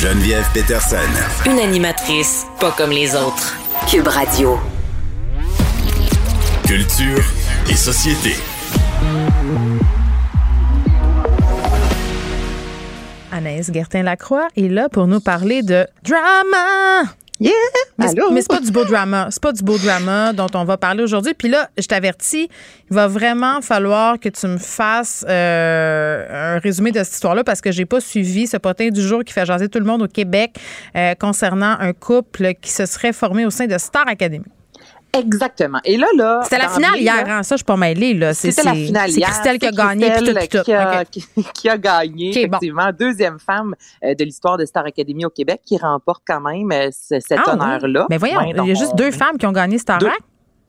Geneviève Peterson. Une animatrice pas comme les autres. Cube Radio. Culture et société. Anaïs Gertin-Lacroix est là pour nous parler de drama. Yeah! Mais, c'est pas du beau drama. C'est pas du beau drama dont on va parler aujourd'hui. Puis là, je t'avertis, il va vraiment falloir que tu me fasses euh, un résumé de cette histoire-là parce que j'ai pas suivi ce potin du jour qui fait jaser tout le monde au Québec euh, concernant un couple qui se serait formé au sein de Star Academy. Exactement. Et là, là. C'était la finale le- hier, hein? Ça, je suis pas mêlée, là. C'est- C'était la c'est- finale C'est hier. Christelle qui a C'est gagné, tout, Christelle puis tout. Qui a, qui- a gagné, OK, bon. effectivement. Deuxième femme euh, de l'histoire de Star Academy au Québec qui remporte quand même euh, ce- cet Ah, oui. honneur-là. Mais voyons, Ouais, il y a juste on- deux femmes qui ont gagné Star Deux. Act.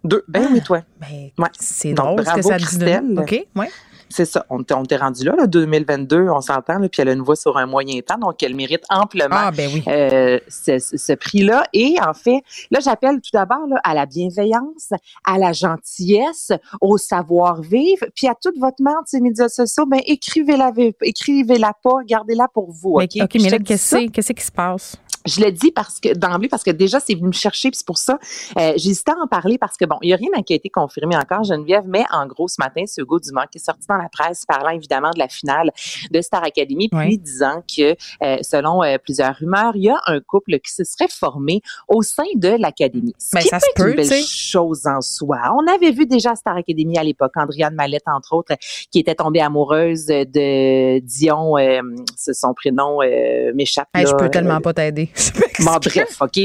Deux. Ben oui, toi. Ben, Ouais. c'est drôle ce que ça dit de. OK, ouais. C'est ça. On t'est rendu là, là, 2022, on s'entend, puis elle a une voix sur un moyen temps, donc elle mérite amplement Ah, ben oui. euh, ce, prix-là. Et en fait, là, j'appelle tout d'abord là, à la bienveillance, à la gentillesse, au savoir-vivre, puis à toute votre mente ces médias sociaux, ben écrivez-la, écrivez-la pas, gardez-la pour vous. OK, mais là, qu'est-ce qui se passe? Je le dis parce que d'emblée parce que déjà c'est venu me chercher puis c'est pour ça euh, j'hésitais à en parler parce que bon il y a rien qui a été confirmé encore Geneviève mais en gros ce matin c'est Hugo Dumas qui est sorti dans la presse parlant évidemment de la finale de Star Academy puis Oui. disant que euh, selon euh, plusieurs rumeurs il y a un couple qui se serait formé au sein de l'académie ce Ben, ça peut se peut, une belle chose en soi on avait vu déjà Star Academy à l'époque Andriane Mallette entre autres qui était tombée amoureuse de Dion euh, c'est son prénom euh, m'échappe Hey, je peux tellement pas t'aider. Bon, bref, OK.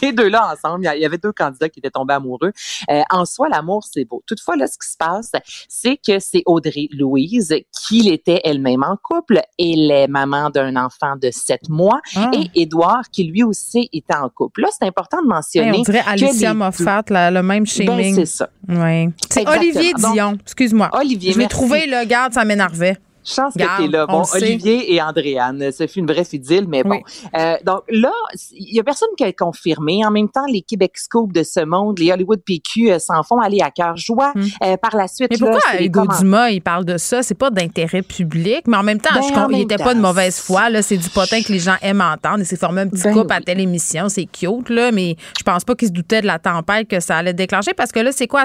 Ces deux-là ensemble, il y avait deux candidats qui étaient tombés amoureux. Euh, en soi, l'amour, c'est beau. Toutefois, là, ce qui se passe, c'est que c'est Audrey Louise qui était elle-même en couple. Elle est maman d'un enfant de sept mois Ah. et Édouard qui lui aussi était en couple. Là, c'est important de Hey, mentionner on dirait Alicia les Moffat, le même deux- shaming. Ben, c'est ça. ouais. C'est. Olivier Dion. Excuse-moi. Olivier, je l'ai trouvé, là, garde, ça m'énervait. Chance que t'es là. on Bon, sait. Olivier et Andréane, ce fut une bref idylle, mais bon. Oui. Euh, donc là, il y a personne qui a confirmé. En même temps, les Québec Scoop de ce monde, les Hollywood PQ euh, s'en font aller à cœur joie. Hmm. Euh, par la suite, Mais là, pourquoi Hugo. Dumas, il parle de ça? C'est pas d'intérêt public, mais en même temps, Ben, je en com- il était temps, pas de mauvaise foi. Là, c'est du potin que les gens aiment entendre. Il s'est formé un petit Ben couple à telle émission. C'est cute, là, mais je pense pas qu'il se doutait de la tempête que ça allait déclencher parce que là, c'est quoi?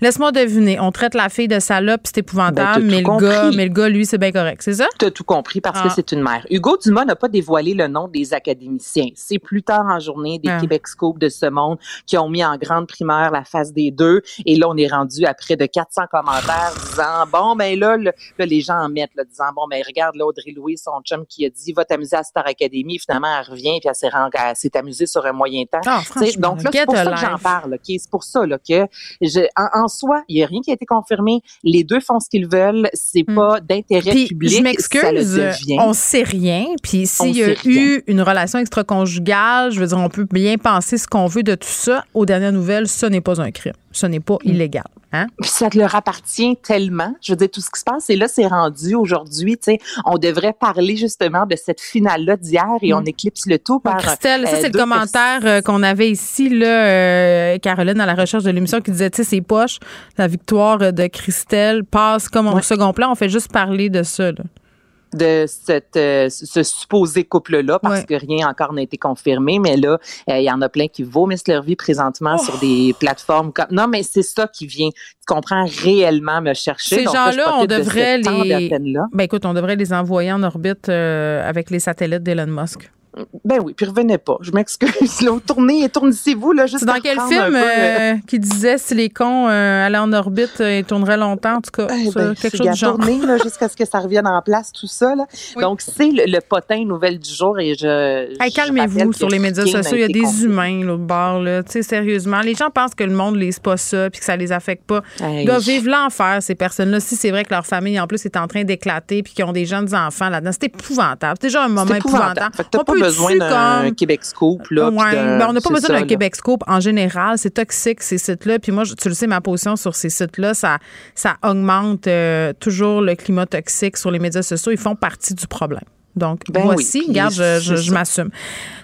Laisse-moi deviner. On traite la fille de salope, c'est épouvantable, Ben, t'as mais, le gars, mais le gars, lui, c'est bien correct. C'est ça? T'as tout compris parce Ah. que c'est une mère. Hugo Dumas n'a pas dévoilé le nom des académiciens. C'est plus tard en journée des Ah. Québec Scoop de ce monde qui ont mis en grande primaire la face des deux. Et là, on est rendu à près de 400 commentaires disant, bon, ben là, le- là, les gens en mettent, là, disant, bon, ben regarde, là, Audrey Louise, son chum qui a dit, va t'amuser à Star Academy. Finalement, elle revient puis elle s'est, rend- elle s'est amusée sur un moyen temps. Ah, Tu donc là, c'est pour ça que j'en parle. ok? C'est pour ça là, que je, en, en soi, il n'y a rien qui a été confirmé. Les deux font ce qu'ils veulent. C'est Hmm. pas d'intérêt Puis, public. je m'excuse, on sait rien. Puis s'il y a rien. eu une relation extra-conjugale, je veux dire, on peut bien penser ce qu'on veut de tout ça. Aux dernières nouvelles, ce n'est pas un crime. Ce n'est pas illégal. Hein? Puis ça te leur appartient tellement. Je veux dire, tout ce qui se passe, et là, c'est rendu aujourd'hui, tu sais, on devrait parler justement de cette finale-là d'hier et Mm. on éclipse le tout par... Christelle, ça, euh, c'est le commentaire euh, qu'on avait ici, là, euh, Caroline, à la recherche de l'émission, qui disait, tu sais, c'est poche, la victoire de Christelle passe comme au Ouais. second plan. On fait juste parler de ça. Là. De cette, euh, ce supposé couple-là, parce Ouais. que rien encore n'a été confirmé, mais là, euh, il y en a plein qui vomissent leur vie présentement sur des plateformes comme... Non, mais c'est ça qui vient, tu comprends, réellement me chercher. Ces gens-là, on de devrait les-. Ben écoute, on devrait les envoyer en orbite euh, avec les satellites d'Elon Musk. Ben oui, puis revenez pas. Je m'excuse. Là, tournez, tournez-vous, là, juste C'est dans quel film euh, euh, qui disait si les cons euh, allaient en orbite, ils tourneraient longtemps, en tout cas, Eh ben, quelque chose du genre. tourner, là, jusqu'à ce que ça revienne en place, tout ça. Là. Oui. Donc, c'est le, le potin nouvelle du jour et je. Hey, calmez-vous sur les médias sociaux. Il y a des humains, l'autre bord, là. Tu sais, sérieusement. Les gens pensent que le monde lise pas ça puis que ça les affecte pas. Hey. Ils doivent vivre l'enfer, ces personnes-là. Si c'est vrai que leur famille, en plus, est en train d'éclater puis qu'ils ont des jeunes enfants là-dedans, c'est épouvantable. C'est déjà un moment épouvantable. Besoin d'un Québec Scoop, là. puis Ouais, d'un- ben, on n'a pas besoin d'un. Québec Scoop en général. C'est toxique, ces sites-là. Puis moi, tu le sais, ma position sur ces sites-là, ça, ça augmente euh, toujours le climat toxique sur les médias sociaux. Ils font partie du problème. Donc, Ben voici, oui, regarde, je, je- je m'assume.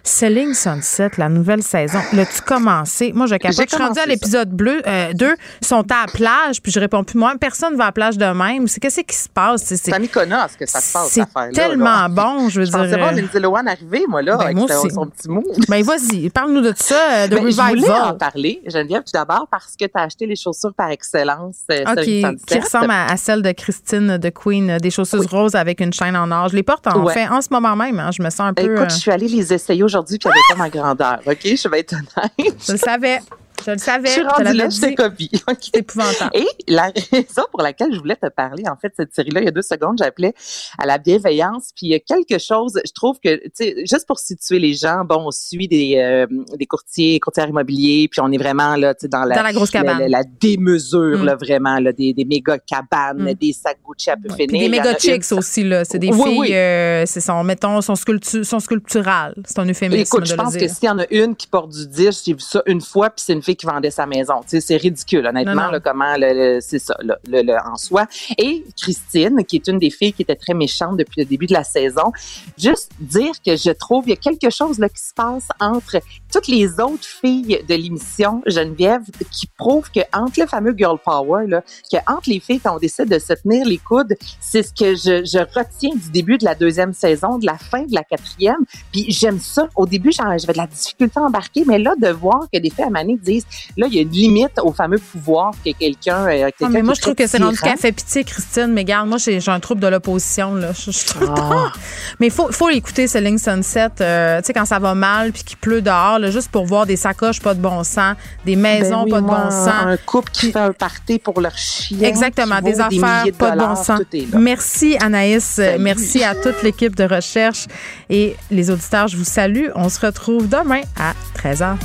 Selling Sunset, la nouvelle saison. L'as-tu commencé? Moi, je capote. J'ai Je suis rendue à l'épisode bleu, euh, 2. Ils sont à la plage, puis je réponds plus. Moi, personne ne va à la plage de même. C'est qu'est-ce qui se passe? C'est- à Mykonos que ça se passe, C'est cette affaire-là. tellement là. bon, je veux Je dire. pensais voir euh, Lindsay Lohan arriver, moi, là, Ben, avec moi son, petit mot. Ben, vas-y, parle-nous de ça, euh, de Ben, je voulais en parler, Geneviève, tout d'abord parce que tu as acheté les chaussures par excellence. euh, qui, Selling qui Sunset. ressemble à, à celle de Christine de Queen, euh, des chaussures roses avec une chaîne en or. Je les porte en Ouais. En ce moment même. hein. je me sens un peu. Écoute, euh, je suis allée les essayer aujourd'hui, puis avait pas ma grandeur, OK? Je vais être honnête. je le savais. Je le savais. Je suis rendue là, je copie. C'est épouvantable. Et la raison pour laquelle je voulais te parler, en fait, cette série-là, il y a deux secondes, j'appelais à la bienveillance. Puis il y a quelque chose, je trouve que, tu sais, juste pour situer les gens, bon, on suit des, euh, des courtiers, courtiers immobiliers, puis on est vraiment là, tu sais, dans la, Dans la grosse cabane. la- la démesure, Mm. là, vraiment, là, des, des méga cabanes, Mm. des sacs Gucci à peu Ouais. finir. Puis des méga une- chicks aussi, là. C'est des Oui, filles, oui. euh, c'est son, mettons, son, sculptu son sculptural. C'est un euphémisme. Écoute, je pense que s'il y en a une qui porte du 10, j'ai vu ça une fois, puis c'est une fille qui vendait sa maison. Tu sais, c'est ridicule, honnêtement, Non, non. là, comment c'est ça, le, le- le- en soi. Et Christine, qui est une des filles qui était très méchante depuis le début de la saison, juste dire que je trouve il y a quelque chose là qui se passe entre toutes les autres filles de l'émission Geneviève qui prouve que entre le fameux girl power là, que entre les filles quand on décide de se tenir les coudes, c'est ce que je, je retiens du début de la deuxième saison, de la fin de la quatrième. Puis j'aime ça. Au début, j'avais de la difficulté à embarquer, mais là, de voir que des filles à Mané disent, là, il y a une limite au fameux pouvoir que quelqu'un. euh, mais moi, je trouve que c'est rendu qu'elle fait pitié, Christine. Mais regarde, moi, j'ai un trouble de l'opposition. là. Je, je trouve Ah. Mais il faut, faut écouter Selling Sunset, euh, tu sais, quand ça va mal puis qu'il pleut dehors, là, juste pour voir des sacoches pas de bon sens, des maisons Ben oui, pas de moi, bon sens. Un couple qui fait un party pour leur chien. Exactement, des affaires de pas de bon sens. Merci Anaïs, Euh, Salut. merci à toute l'équipe de recherche et les auditeurs, je vous salue. On se retrouve demain à 13h.